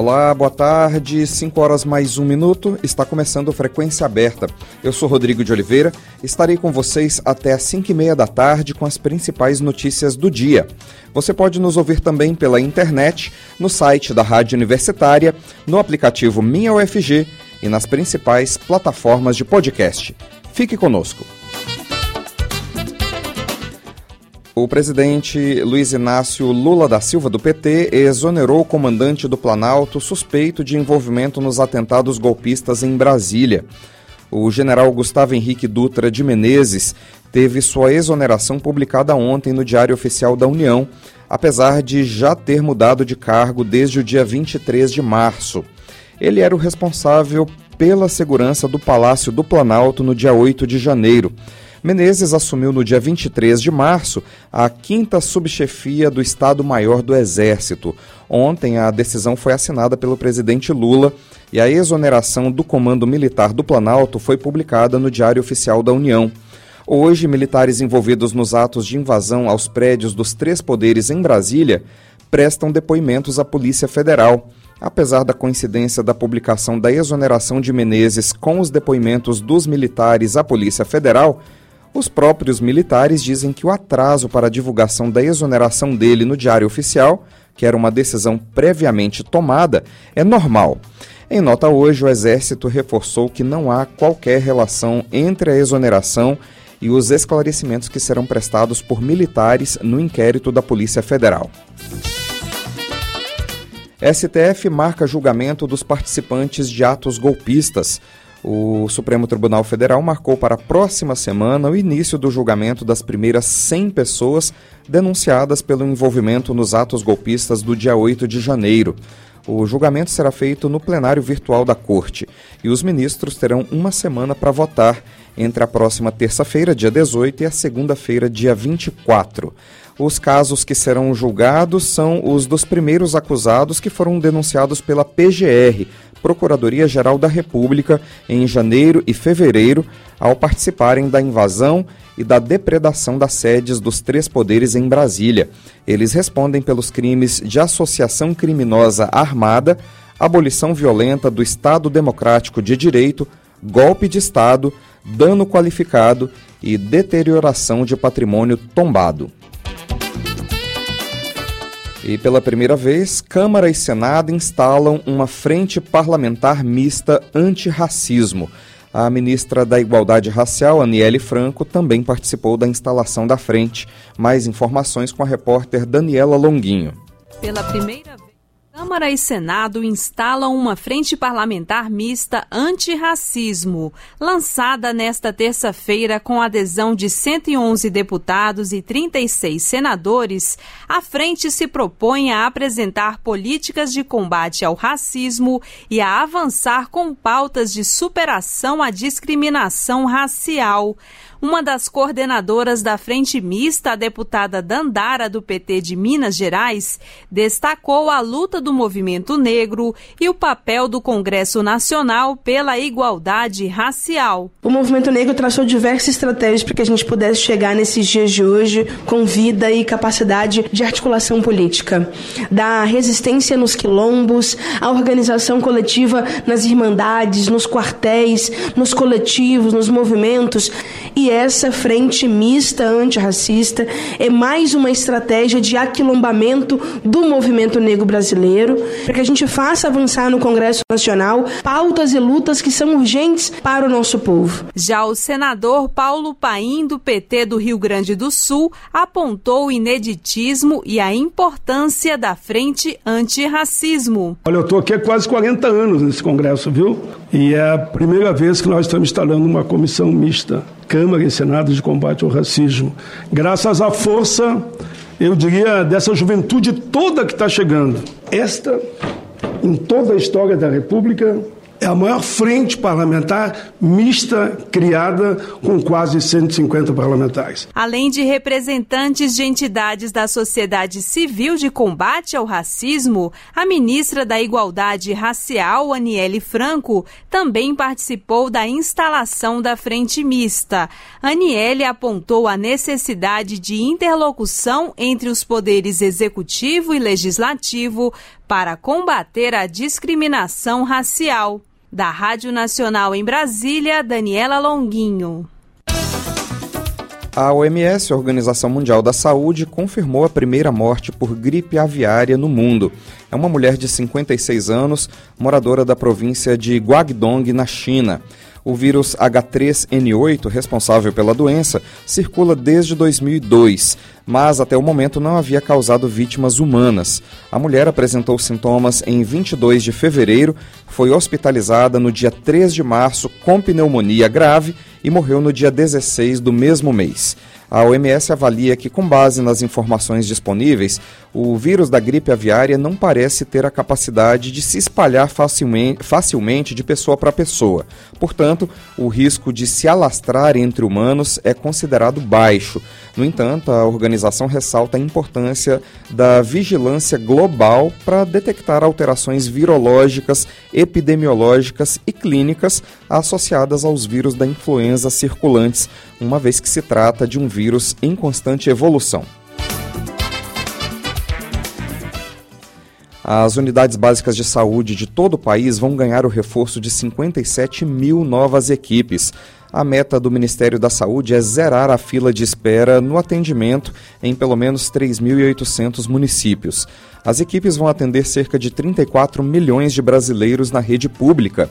Olá, boa tarde. 5 horas mais um minuto. Está começando Frequência Aberta. Eu sou Rodrigo de Oliveira. Estarei com vocês até às 5 e meia da tarde com as principais notícias do dia. Você pode nos ouvir também pela internet, no site da Rádio Universitária, no aplicativo Minha UFG e nas principais plataformas de podcast. Fique conosco. O presidente Luiz Inácio Lula da Silva, do PT, exonerou o comandante do Planalto suspeito de envolvimento nos atentados golpistas em Brasília. O general Gustavo Henrique Dutra de Menezes teve sua exoneração publicada ontem no Diário Oficial da União, apesar de já ter mudado de cargo desde o dia 23 de março. Ele era o responsável pela segurança do Palácio do Planalto no dia 8 de janeiro. Menezes assumiu no dia 23 de março a quinta subchefia do Estado-Maior do Exército. Ontem, a decisão foi assinada pelo presidente Lula e a exoneração do Comando Militar do Planalto foi publicada no Diário Oficial da União. Hoje, militares envolvidos nos atos de invasão aos prédios dos três poderes em Brasília prestam depoimentos à Polícia Federal. Apesar da coincidência da publicação da exoneração de Menezes com os depoimentos dos militares à Polícia Federal, os próprios militares dizem que o atraso para a divulgação da exoneração dele no Diário Oficial, que era uma decisão previamente tomada, é normal. Em nota hoje, o Exército reforçou que não há qualquer relação entre a exoneração e os esclarecimentos que serão prestados por militares no inquérito da Polícia Federal. STF marca julgamento dos participantes de atos golpistas. O Supremo Tribunal Federal marcou para a próxima semana o início do julgamento das primeiras 100 pessoas denunciadas pelo envolvimento nos atos golpistas do dia 8 de janeiro. O julgamento será feito no plenário virtual da Corte e os ministros terão uma semana para votar entre a próxima terça-feira, dia 18, e a segunda-feira, dia 24. Os casos que serão julgados são os dos primeiros acusados que foram denunciados pela PGR, Procuradoria-Geral da República, em janeiro e fevereiro, ao participarem da invasão e da depredação das sedes dos três poderes em Brasília. Eles respondem pelos crimes de associação criminosa armada, abolição violenta do Estado Democrático de Direito, golpe de Estado, dano qualificado e deterioração de patrimônio tombado. E pela primeira vez, Câmara e Senado instalam uma frente parlamentar mista antirracismo. A ministra da Igualdade Racial, Aniele Franco, também participou da instalação da frente. Mais informações com a repórter Daniela Longuinho. Pela primeira vez. Câmara e Senado instalam uma frente parlamentar mista antirracismo, lançada nesta terça-feira com adesão de 111 deputados e 36 senadores. A frente se propõe a apresentar políticas de combate ao racismo e a avançar com pautas de superação à discriminação racial. Uma das coordenadoras da Frente Mista, a deputada Dandara, do PT de Minas Gerais, destacou a luta do movimento negro e o papel do Congresso Nacional pela igualdade racial. O movimento negro traçou diversas estratégias para que a gente pudesse chegar nesses dias de hoje com vida e capacidade de articulação política. Da resistência nos quilombos, a organização coletiva nas irmandades, nos quartéis, nos coletivos, nos movimentos e essa frente mista antirracista é mais uma estratégia de aquilombamento do movimento negro brasileiro, para que a gente faça avançar no Congresso Nacional pautas e lutas que são urgentes para o nosso povo. Já o senador Paulo Paim, do PT do Rio Grande do Sul, apontou o ineditismo e a importância da frente antirracismo. Olha, eu estou aqui há quase 40 anos nesse Congresso, viu? E é a primeira vez que nós estamos instalando uma comissão mista Câmara e Senado de combate ao racismo. Graças à força, eu diria, dessa juventude toda que está chegando. Esta, em toda a história da República, é a maior frente parlamentar mista criada com quase 150 parlamentares. Além de representantes de entidades da sociedade civil de combate ao racismo, a ministra da Igualdade Racial, Aniele Franco, também participou da instalação da frente mista. Aniele apontou a necessidade de interlocução entre os poderes executivo e legislativo para combater a discriminação racial. Da Rádio Nacional em Brasília, Daniela Longuinho. A OMS, a Organização Mundial da Saúde, confirmou a primeira morte por gripe aviária no mundo. É uma mulher de 56 anos, moradora da província de Guangdong, na China. O vírus H3N8, responsável pela doença, circula desde 2002, mas até o momento não havia causado vítimas humanas. A mulher apresentou sintomas em 22 de fevereiro, foi hospitalizada no dia 3 de março com pneumonia grave e morreu no dia 16 do mesmo mês. A OMS avalia que, com base nas informações disponíveis, o vírus da gripe aviária não parece ter a capacidade de se espalhar facilmente, de pessoa para pessoa. Portanto, o risco de se alastrar entre humanos é considerado baixo. No entanto, a organização ressalta a importância da vigilância global para detectar alterações virológicas, epidemiológicas e clínicas associadas aos vírus da influenza circulantes, uma vez que se trata de um vírus em constante evolução. As unidades básicas de saúde de todo o país vão ganhar o reforço de 57 mil novas equipes. A meta do Ministério da Saúde é zerar a fila de espera no atendimento em pelo menos 3.800 municípios. As equipes vão atender cerca de 34 milhões de brasileiros na rede pública.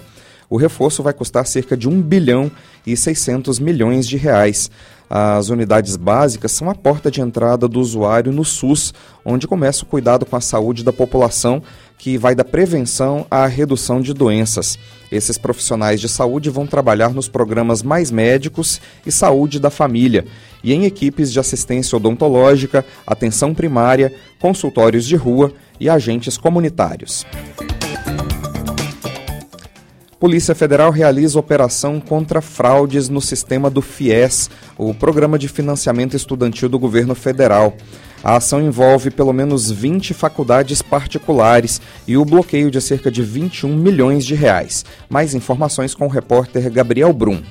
O reforço vai custar cerca de 1 bilhão e 600 milhões de reais. As unidades básicas são a porta de entrada do usuário no SUS, onde começa o cuidado com a saúde da população, que vai da prevenção à redução de doenças. Esses profissionais de saúde vão trabalhar nos programas Mais Médicos e Saúde da Família e em equipes de assistência odontológica, atenção primária, consultórios de rua e agentes comunitários. Polícia Federal realiza operação contra fraudes no sistema do FIES, o Programa de Financiamento Estudantil do Governo Federal. A ação envolve pelo menos 20 faculdades particulares e o bloqueio de cerca de 21 milhões de reais. Mais informações com o repórter Gabriel Brum.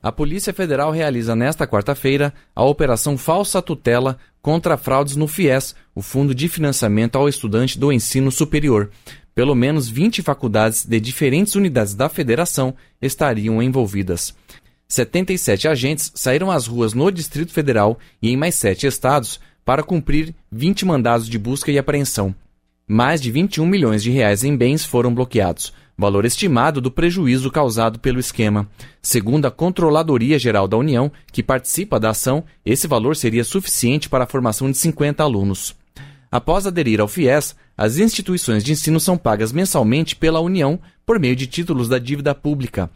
A Polícia Federal realiza nesta quarta-feira a Operação Falsa Tutela contra fraudes no FIES, o Fundo de Financiamento ao Estudante do Ensino Superior. Pelo menos 20 faculdades de diferentes unidades da federação estariam envolvidas. 77 agentes saíram às ruas no Distrito Federal e em mais sete estados para cumprir 20 mandados de busca e apreensão. Mais de 21 milhões de reais em bens foram bloqueados, valor estimado do prejuízo causado pelo esquema. Segundo a Controladoria Geral da União, que participa da ação, esse valor seria suficiente para a formação de 50 alunos. Após aderir ao FIES, as instituições de ensino são pagas mensalmente pela União por meio de títulos da dívida pública.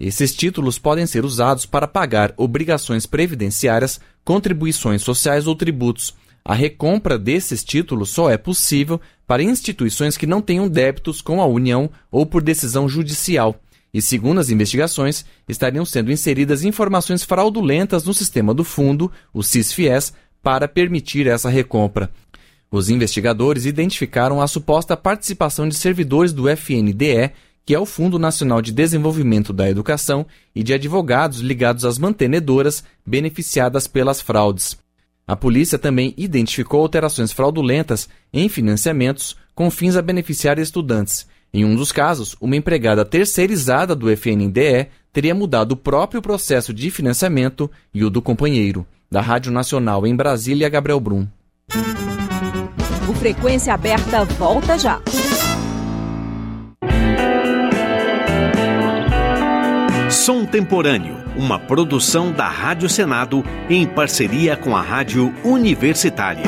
Esses títulos podem ser usados para pagar obrigações previdenciárias, contribuições sociais ou tributos. A recompra desses títulos só é possível para instituições que não tenham débitos com a União ou por decisão judicial. E, segundo as investigações, estariam sendo inseridas informações fraudulentas no sistema do fundo, o CISFIES, para permitir essa recompra. Os investigadores identificaram a suposta participação de servidores do FNDE, que é o Fundo Nacional de Desenvolvimento da Educação, e de advogados ligados às mantenedoras beneficiadas pelas fraudes. A polícia também identificou alterações fraudulentas em financiamentos com fins a beneficiar estudantes. Em um dos casos, uma empregada terceirizada do FNDE teria mudado o próprio processo de financiamento e o do companheiro. Da Rádio Nacional em Brasília, Gabriel Brum. O Frequência Aberta volta já. Som Temporâneo, uma produção da Rádio Senado em parceria com a Rádio Universitária.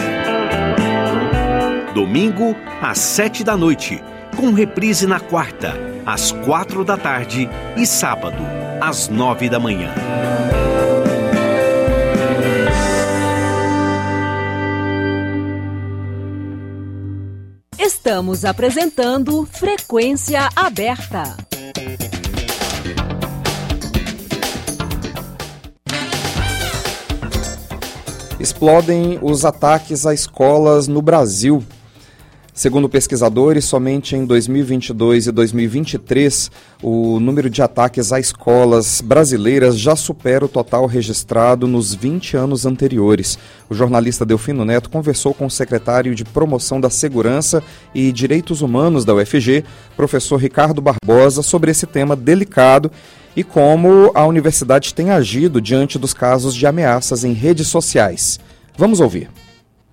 Domingo, às sete da noite, com reprise na quarta, às quatro da tarde e sábado, às nove da manhã. Estamos apresentando Frequência Aberta. Explodem os ataques a escolas no Brasil. Segundo pesquisadores, somente em 2022 e 2023, o número de ataques a escolas brasileiras já supera o total registrado nos 20 anos anteriores. O jornalista Delfino Neto conversou com o secretário de Promoção da Segurança e Direitos Humanos da UFG, professor Ricardo Barbosa, sobre esse tema delicado e como a universidade tem agido diante dos casos de ameaças em redes sociais. Vamos ouvir.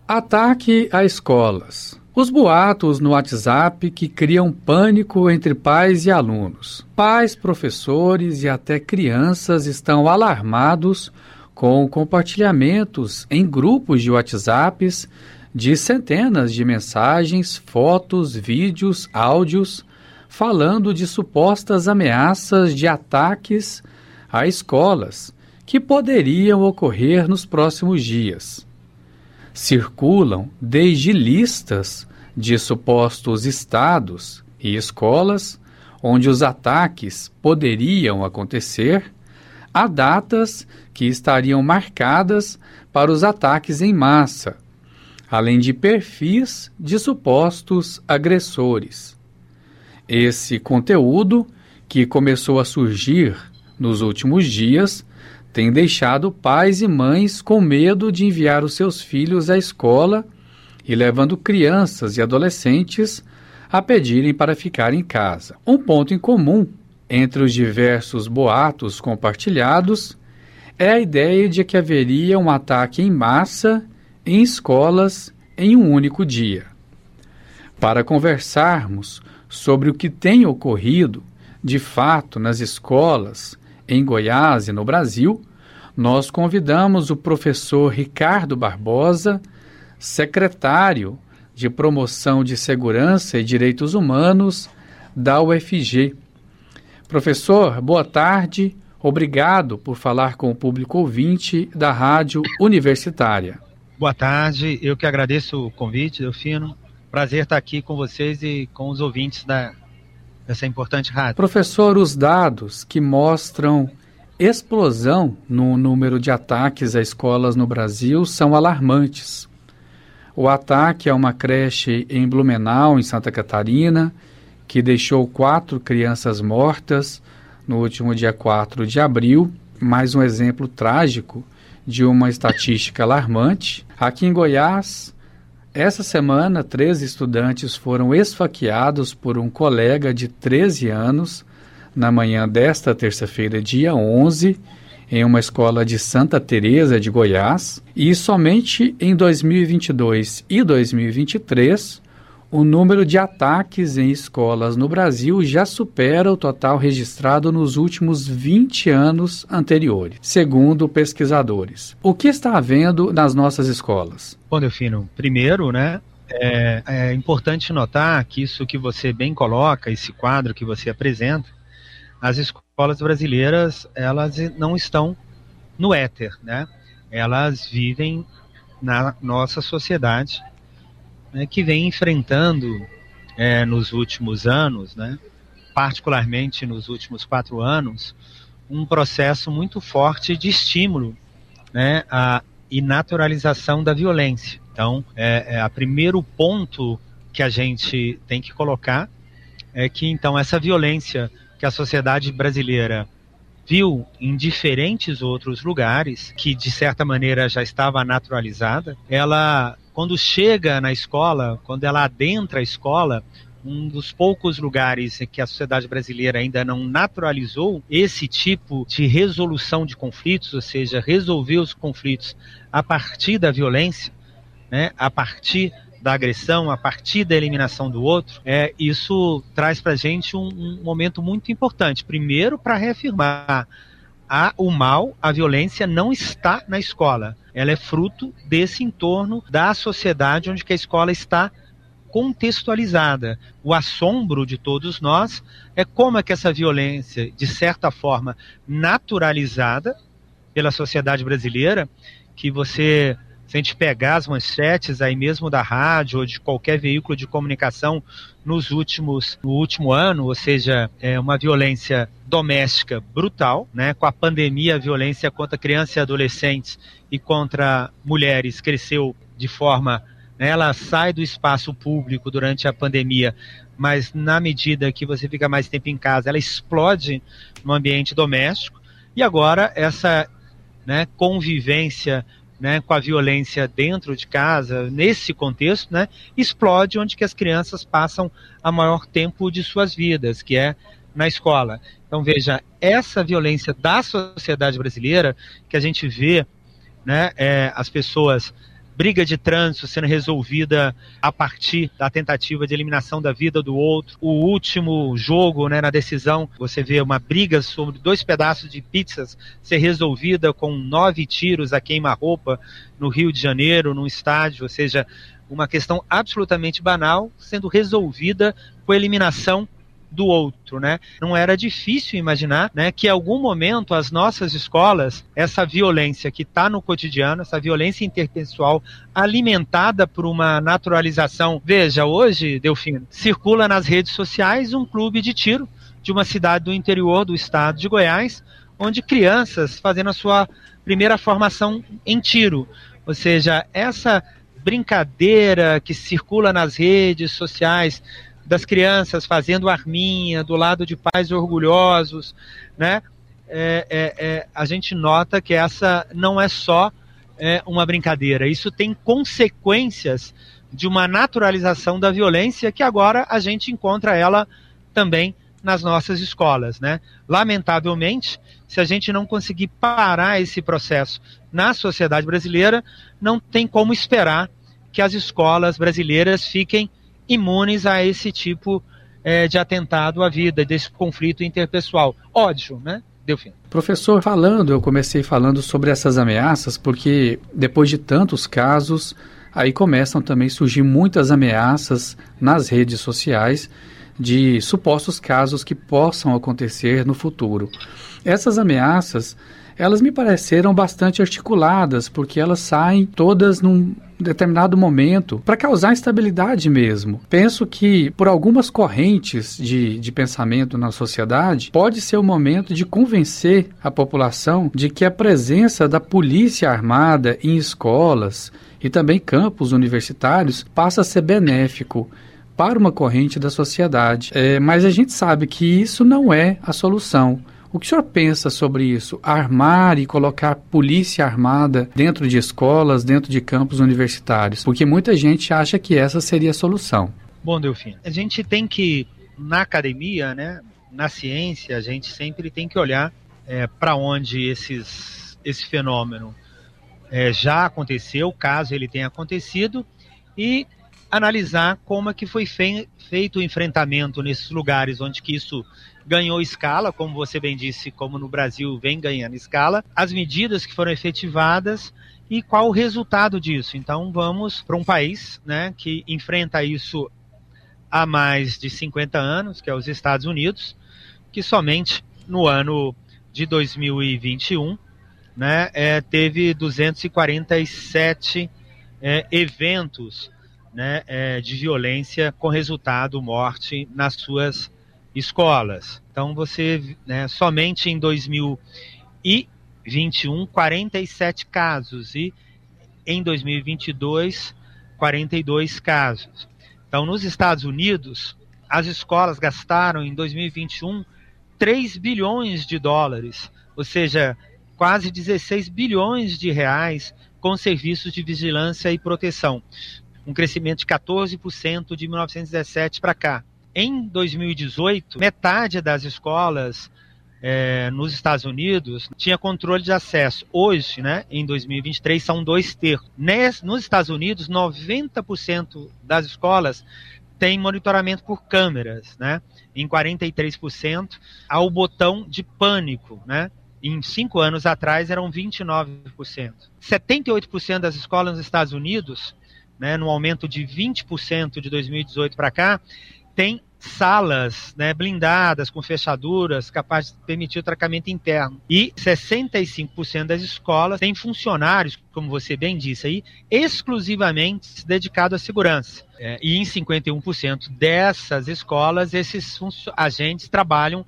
Ataque a escolas. Os boatos no WhatsApp que criam pânico entre pais e alunos. Pais, professores e até crianças estão alarmados com compartilhamentos em grupos de WhatsApps de centenas de mensagens, fotos, vídeos, áudios falando de supostas ameaças de ataques a escolas que poderiam ocorrer nos próximos dias circulam desde listas de supostos estados e escolas onde os ataques poderiam acontecer, a datas que estariam marcadas para os ataques em massa, além de perfis de supostos agressores. Esse conteúdo, que começou a surgir nos últimos dias, tem deixado pais e mães com medo de enviar os seus filhos à escola e levando crianças e adolescentes a pedirem para ficar em casa. Um ponto em comum entre os diversos boatos compartilhados é a ideia de que haveria um ataque em massa em escolas em um único dia. Para conversarmos sobre o que tem ocorrido de fato nas escolas em Goiás e no Brasil, nós convidamos o professor Ricardo Barbosa, secretário de Promoção de Segurança e Direitos Humanos da UFG. Professor, boa tarde. Obrigado por falar com o público ouvinte da Rádio Universitária. Boa tarde, eu que agradeço o convite, Delfino. Prazer estar aqui com vocês e com os ouvintes da, dessa importante rádio. Professor, os dados que mostram explosão no número de ataques a escolas no Brasil são alarmantes. O ataque a uma creche em Blumenau, em Santa Catarina, que deixou quatro crianças mortas no último dia 4 de abril, mais um exemplo trágico de uma estatística alarmante. Aqui em Goiás, essa semana, três estudantes foram esfaqueados por um colega de 13 anos na manhã desta terça-feira, dia 11, em uma escola de Santa Teresa de Goiás, e somente em 2022 e 2023 o número de ataques em escolas no Brasil já supera o total registrado nos últimos 20 anos anteriores, segundo pesquisadores. O que está havendo nas nossas escolas? Bom, Delfino, primeiro, né, é, é importante notar que isso que você bem coloca, esse quadro que você apresenta, as escolas brasileiras, elas não estão no éter, né? Elas vivem na nossa sociedade né, que vem enfrentando é, nos últimos anos, né, particularmente nos últimos quatro anos, um processo muito forte de estímulo né, e naturalização da violência. Então, é, é a primeiro ponto que a gente tem que colocar é que então essa violência que a sociedade brasileira viu em diferentes outros lugares, que de certa maneira já estava naturalizada, ela quando chega na escola, quando ela adentra a escola, um dos poucos lugares em que a sociedade brasileira ainda não naturalizou esse tipo de resolução de conflitos, ou seja, resolver os conflitos a partir da violência, né, a partir da agressão, a partir da eliminação do outro, é, isso traz para a gente um, um momento muito importante. Primeiro, para reafirmar a, o mal, a violência não está na escola. Ela é fruto desse entorno da sociedade onde a escola está contextualizada. O assombro de todos nós é como é que essa violência, de certa forma, naturalizada pela sociedade brasileira, que você Se a gente pegar as manchetes aí mesmo da rádio ou de qualquer veículo de comunicação nos últimos, no último ano, ou seja, é uma violência doméstica brutal, né? Com a pandemia, a violência contra crianças e adolescentes e contra mulheres cresceu de forma né, ela sai do espaço público durante a pandemia, mas na medida que você fica mais tempo em casa, ela explode no ambiente doméstico. E agora essa né, convivência né, com a violência dentro de casa, nesse contexto, né, explode onde que as crianças passam a maior tempo de suas vidas, que é na escola. Então veja, essa violência da sociedade brasileira que a gente vê, né, é, as pessoas briga de trânsito sendo resolvida a partir da tentativa de eliminação da vida do outro. O último jogo, né, na decisão, você vê uma briga sobre dois pedaços de pizzas ser resolvida com nove tiros a queima-roupa no Rio de Janeiro, num estádio, ou seja, uma questão absolutamente banal sendo resolvida com a eliminação do outro, né? Não era difícil imaginar, né, que em algum momento as nossas escolas, essa violência que está no cotidiano, essa violência interpessoal alimentada por uma naturalização. Veja, hoje, Delfino, circula nas redes sociais um clube de tiro de uma cidade do interior do estado de Goiás, onde crianças fazendo a sua primeira formação em tiro. Ou seja, essa brincadeira que circula nas redes sociais das crianças fazendo arminha do lado de pais orgulhosos, né? É, é, é, a gente nota que essa não é só é, uma brincadeira. Isso tem consequências de uma naturalização da violência que agora a gente encontra ela também nas nossas escolas, né? Lamentavelmente, se a gente não conseguir parar esse processo na sociedade brasileira, não tem como esperar que as escolas brasileiras fiquem imunes a esse tipo é, de atentado à vida, desse conflito interpessoal. Ódio, né? Deu fim. Professor, falando, eu comecei falando sobre essas ameaças, porque depois de tantos casos, aí começam também a surgir muitas ameaças nas redes sociais de supostos casos que possam acontecer no futuro. Essas ameaças, elas me pareceram bastante articuladas, porque elas saem todas num determinado momento para causar instabilidade mesmo. Penso que, por algumas correntes de, de pensamento na sociedade, pode ser o momento de convencer a população de que a presença da polícia armada em escolas e também campos universitários passa a ser benéfico para uma corrente da sociedade. É, mas a gente sabe que isso não é a solução. O que o senhor pensa sobre isso? Armar e colocar polícia armada dentro de escolas, dentro de campos universitários? Porque muita gente acha que essa seria a solução. Bom, Delfim, a gente tem que, na academia, né, na ciência, a gente sempre tem que olhar é, para onde esses, esse fenômeno é, já aconteceu, caso ele tenha acontecido, e analisar como é que foi feito o enfrentamento nesses lugares onde que isso ganhou escala, como você bem disse, como no Brasil vem ganhando escala, as medidas que foram efetivadas e qual o resultado disso. Então vamos para um país né, que enfrenta isso há mais de 50 anos, que é os Estados Unidos, que somente no ano de 2021 né, é, teve 247 é, eventos né, é, de violência com resultado morte nas suas escolas. Então você, né, somente em 2021, 47 casos e em 2022, 42 casos. Então, nos Estados Unidos, as escolas gastaram em 2021 3 bilhões de dólares, ou seja, quase 16 bilhões de reais com serviços de vigilância e proteção. Um crescimento de 14% de 1917 para cá. Em 2018, metade das escolas é, nos Estados Unidos tinha controle de acesso. Hoje, né, em 2023, são dois terços. nos Estados Unidos, 90% das escolas têm monitoramento por câmeras, né? Em 43% há o botão de pânico, né? Em cinco anos atrás eram 29%. 78% das escolas nos Estados Unidos, né, no aumento de 20% de 2018 para cá, tem salas né, blindadas, com fechaduras, capazes de permitir o tratamento interno. E 65% das escolas têm funcionários, como você bem disse aí, exclusivamente dedicados à segurança. É, e em 51% dessas escolas, esses agentes trabalham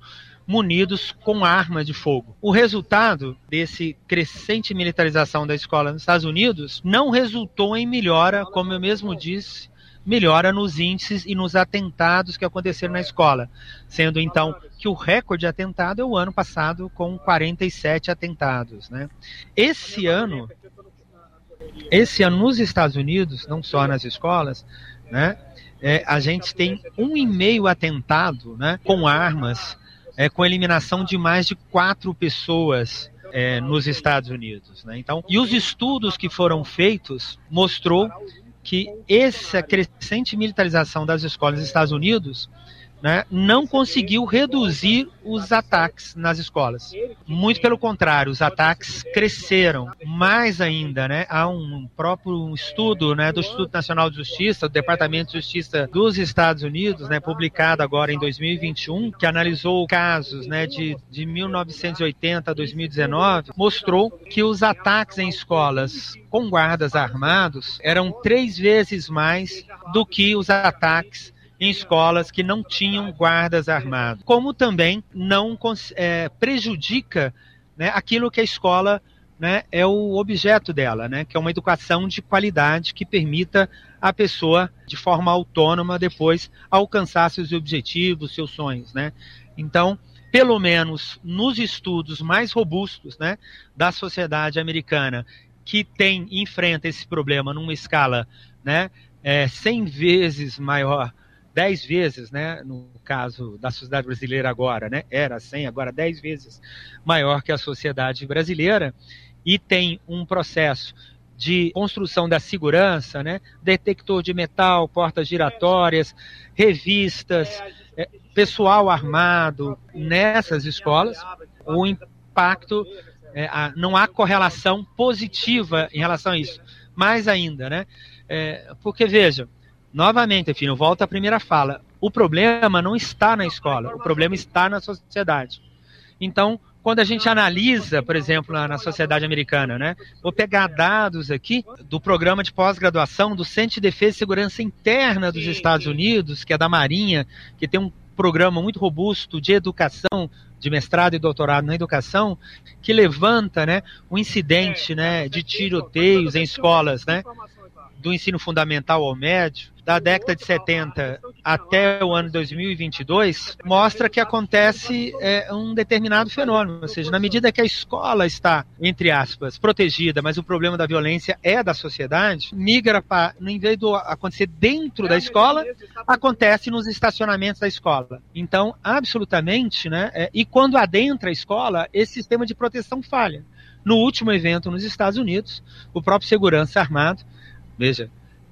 munidos com armas de fogo. O resultado desse crescente militarização da escola nos Estados Unidos não resultou em melhora, como eu mesmo disse, melhora nos índices e nos atentados que aconteceram na escola, sendo então que o recorde de atentado é o ano passado com 47 atentados, né? Esse ano, esse ano nos Estados Unidos, não só nas escolas, né? É, a gente tem um e meio atentado, né? Com armas, é, com eliminação de mais de quatro pessoas é, nos Estados Unidos. Né? Então, e os estudos que foram feitos mostrou que essa crescente militarização das escolas nos Estados Unidos né, não conseguiu reduzir os ataques nas escolas. Muito pelo contrário, os ataques cresceram. Mais ainda, né, há um próprio estudo né, do Instituto Nacional de Justiça, do Departamento de Justiça dos Estados Unidos, né, publicado agora em 2021, que analisou casos né, de, de 1980 a 2019, mostrou que os ataques em escolas com guardas armados eram três vezes mais do que os ataques em escolas que não tinham guardas armados, como também não é, prejudica né, aquilo que a escola né, é o objeto dela, né, que é uma educação de qualidade que permita a pessoa, de forma autônoma, depois alcançar seus objetivos, seus sonhos. Né? Então, pelo menos nos estudos mais robustos né, da sociedade americana, que tem enfrenta esse problema numa escala né, é, 100 vezes maior 10 vezes, né, no caso da sociedade brasileira agora, né, era 100, agora 10 vezes maior que a sociedade brasileira, e tem um processo de construção da segurança, né, detector de metal, portas giratórias, revistas, é, pessoal armado nessas escolas, o impacto, é, a, não há correlação positiva em relação a isso. Mais ainda, né, é, porque veja, Novamente, filho, volta à primeira fala. O problema não está na escola, o problema está na sociedade. Então, quando a gente analisa, por exemplo, na, na sociedade americana, né? Vou pegar dados aqui do programa de pós-graduação do Centro de Defesa e Segurança Interna dos Estados Unidos, que é da Marinha, que tem um programa muito robusto de educação, de mestrado e doutorado na educação, que levanta, né, o incidente, né, de tiroteios em escolas, né, do ensino fundamental ao médio, da década de 70 até o ano 2022, mostra que acontece é, um determinado fenômeno. Ou seja, na medida que a escola está, entre aspas, protegida, mas o problema da violência é da sociedade, migra para, em vez de acontecer dentro da escola, acontece nos estacionamentos da escola. Então, absolutamente, né? É, e quando adentra a escola, esse sistema de proteção falha. No último evento nos Estados Unidos, o próprio segurança armado, veja,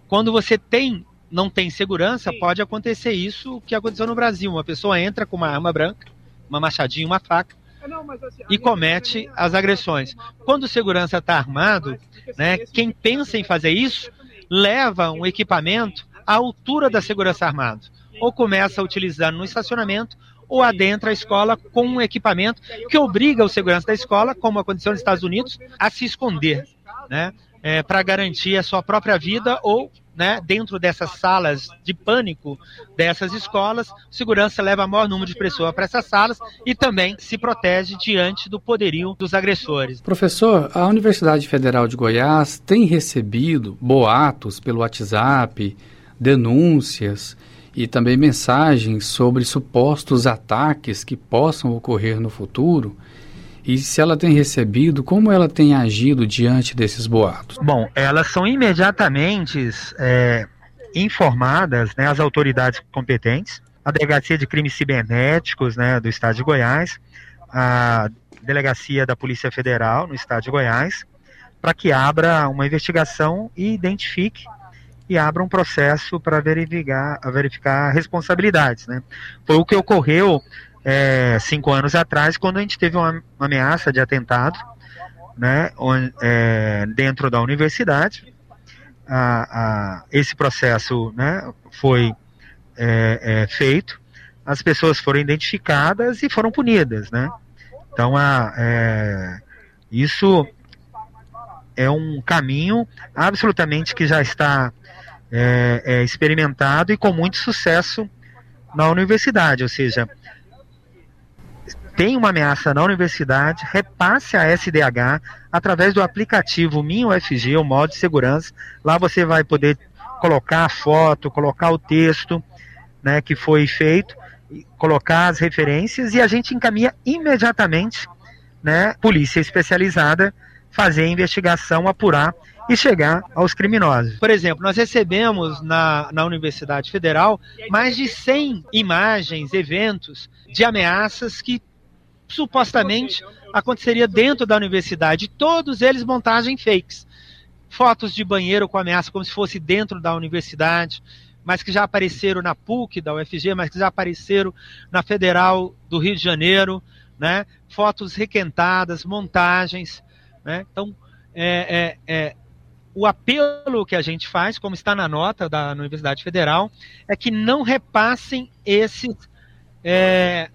quando você tem não tem segurança, Sim. pode acontecer isso que aconteceu no Brasil. Uma pessoa entra com uma arma branca, uma machadinha, uma faca, é, não, assim, e comete as agressões. Quando o segurança está armado, né, quem pensa em fazer isso leva um equipamento à altura da segurança armado. Ou começa a utilizar no estacionamento, ou adentra a escola com um equipamento que obriga o segurança da escola, como aconteceu nos Estados Unidos, a se esconder, né, é, para garantir a sua própria vida ou né, dentro dessas salas de pânico dessas escolas, segurança leva maior número de pessoas para essas salas e também se protege diante do poderio dos agressores. Professor, a Universidade Federal de Goiás tem recebido boatos pelo WhatsApp, denúncias e também mensagens sobre supostos ataques que possam ocorrer no futuro e se ela tem recebido, como ela tem agido diante desses boatos? Bom, elas são imediatamente é, informadas, né, as autoridades competentes, a Delegacia de Crimes Cibernéticos né, do Estado de Goiás, a Delegacia da Polícia Federal no Estado de Goiás, para que abra uma investigação e identifique e abra um processo para verificar, verificar responsabilidades. Né? Foi o que ocorreu é, cinco anos atrás, quando a gente teve uma, uma ameaça de atentado né, é, dentro da universidade. A, a, esse processo né, foi é, é, feito as pessoas foram identificadas e foram punidas, né? Então, a, é, isso é um caminho absolutamente que já está é, é, experimentado e com muito sucesso na universidade, ou seja, tem uma ameaça na universidade, repasse a SDH através do aplicativo MinUFG, o modo de segurança. Lá você vai poder colocar a foto, colocar o texto né, que foi feito, colocar as referências e a gente encaminha imediatamente né, polícia especializada fazer a investigação, apurar e chegar aos criminosos. Por exemplo, nós recebemos na, na Universidade Federal mais de 100 imagens, eventos de ameaças que supostamente aconteceria dentro da universidade. Todos eles montagem fakes. Fotos de banheiro com ameaça como se fosse dentro da universidade, mas que já apareceram na PUC da UFG, mas que já apareceram na Federal do Rio de Janeiro, né? Fotos requentadas, montagens, né? Então, é, é, é, o apelo que a gente faz, como está na nota da Universidade Federal, é que não repassem esses é,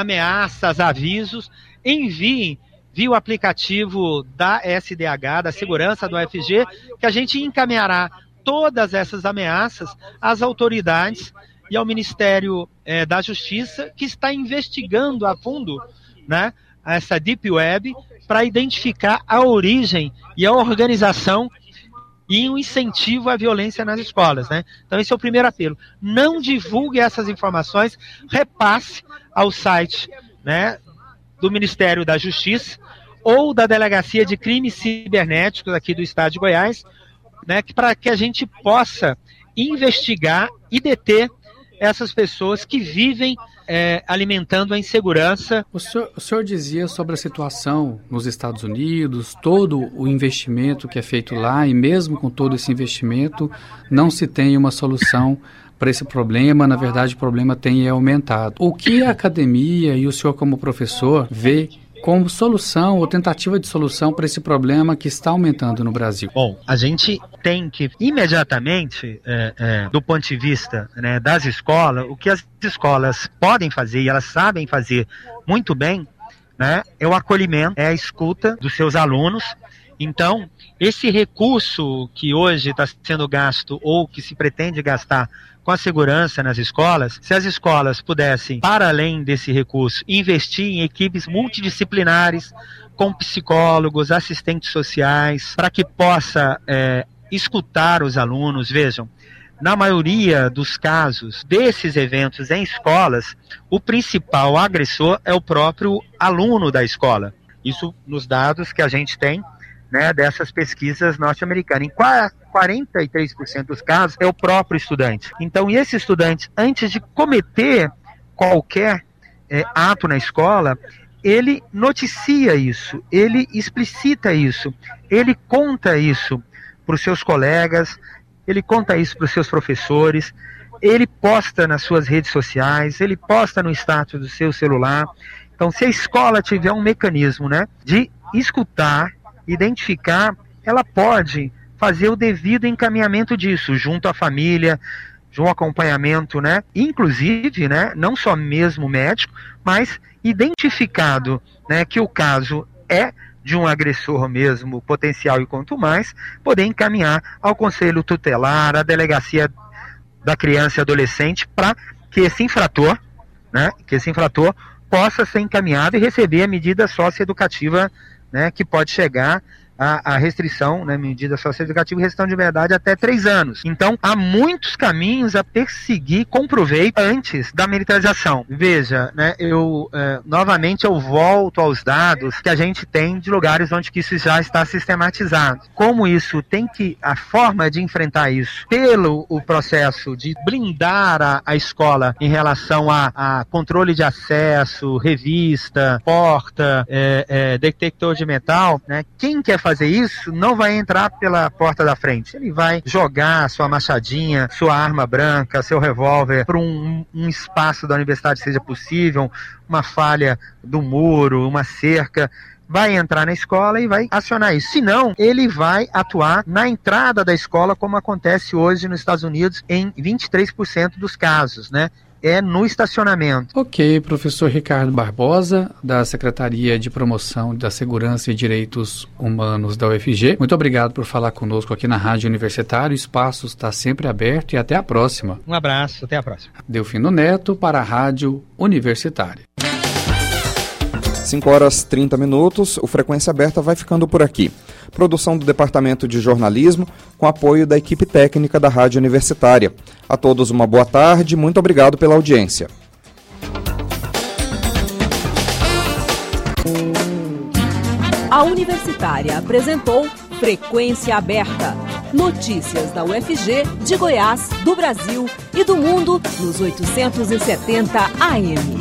ameaças, avisos, enviem via o aplicativo da SDH, da segurança do UFG, que a gente encaminhará todas essas ameaças às autoridades e ao Ministério é, da Justiça, que está investigando a fundo né, essa Deep Web para identificar a origem e a organização e um incentivo à violência nas escolas. Né? Então, esse é o primeiro apelo. Não divulgue essas informações, repasse ao site né, do Ministério da Justiça ou da Delegacia de Crimes Cibernéticos aqui do Estado de Goiás, né, para que a gente possa investigar e deter essas pessoas que vivem é, alimentando a insegurança. O senhor, o senhor, dizia sobre a situação nos Estados Unidos, todo o investimento que é feito lá, e mesmo com todo esse investimento, não se tem uma solução para esse problema, na verdade o problema tem aumentado. O que a academia e o senhor como professor vê como solução ou tentativa de solução para esse problema que está aumentando no Brasil? Bom, a gente tem que imediatamente, é, é, do ponto de vista né, das escolas, o que as escolas podem fazer e elas sabem fazer muito bem, né, é o acolhimento, é a escuta dos seus alunos. Então, esse recurso que hoje está sendo gasto ou que se pretende gastar com a segurança nas escolas, se as escolas pudessem, para além desse recurso, investir em equipes multidisciplinares, com psicólogos, assistentes sociais, para que possa é, escutar os alunos. Vejam, na maioria dos casos desses eventos em escolas, o principal agressor é o próprio aluno da escola. Isso nos dados que a gente tem né, dessas pesquisas norte-americanas. Em 43% dos casos é o próprio estudante. Então, esse estudante, antes de cometer qualquer é, ato na escola, ele noticia isso, ele explicita isso, ele conta isso para os seus colegas, ele conta isso para os seus professores, ele posta nas suas redes sociais, ele posta no status do seu celular. Então, se a escola tiver um mecanismo né, de escutar identificar, ela pode fazer o devido encaminhamento disso, junto à família, de um acompanhamento, né? Inclusive, né, não só mesmo médico, mas identificado, né, que o caso é de um agressor mesmo potencial e quanto mais, poder encaminhar ao conselho tutelar, à delegacia da criança e adolescente para que esse infrator, né, que esse infrator possa ser encaminhado e receber a medida socioeducativa né, que pode chegar a, a restrição, né, medida socioeducativa e restrição de verdade até três anos. Então, há muitos caminhos a perseguir com proveito antes da militarização. Veja, né, eu é, novamente eu volto aos dados que a gente tem de lugares onde isso já está sistematizado. Como isso tem que a forma de enfrentar isso pelo o processo de blindar a, a escola em relação a, a, controle de acesso, revista, porta, é, é, detector de metal, né? Quem quer fazer fazer isso, não vai entrar pela porta da frente. Ele vai jogar sua machadinha, sua arma branca, seu revólver para um, um espaço da universidade seja possível, uma falha do muro, uma cerca vai entrar na escola e vai acionar isso. Se não, ele vai atuar na entrada da escola, como acontece hoje nos Estados Unidos em 23% dos casos, né? É no estacionamento. Ok, professor Ricardo Barbosa, da Secretaria de Promoção da Segurança e Direitos Humanos da UFG. Muito obrigado por falar conosco aqui na Rádio Universitária. O espaço está sempre aberto e até a próxima. Um abraço, até a próxima. Delfino Neto para a Rádio Universitária. 5 horas 30 minutos, o Frequência Aberta vai ficando por aqui. Produção do Departamento de Jornalismo, com apoio da equipe técnica da Rádio Universitária. A todos uma boa tarde, muito obrigado pela audiência. A Universitária apresentou Frequência Aberta. Notícias da UFG, de Goiás, do Brasil e do mundo nos 870 AM.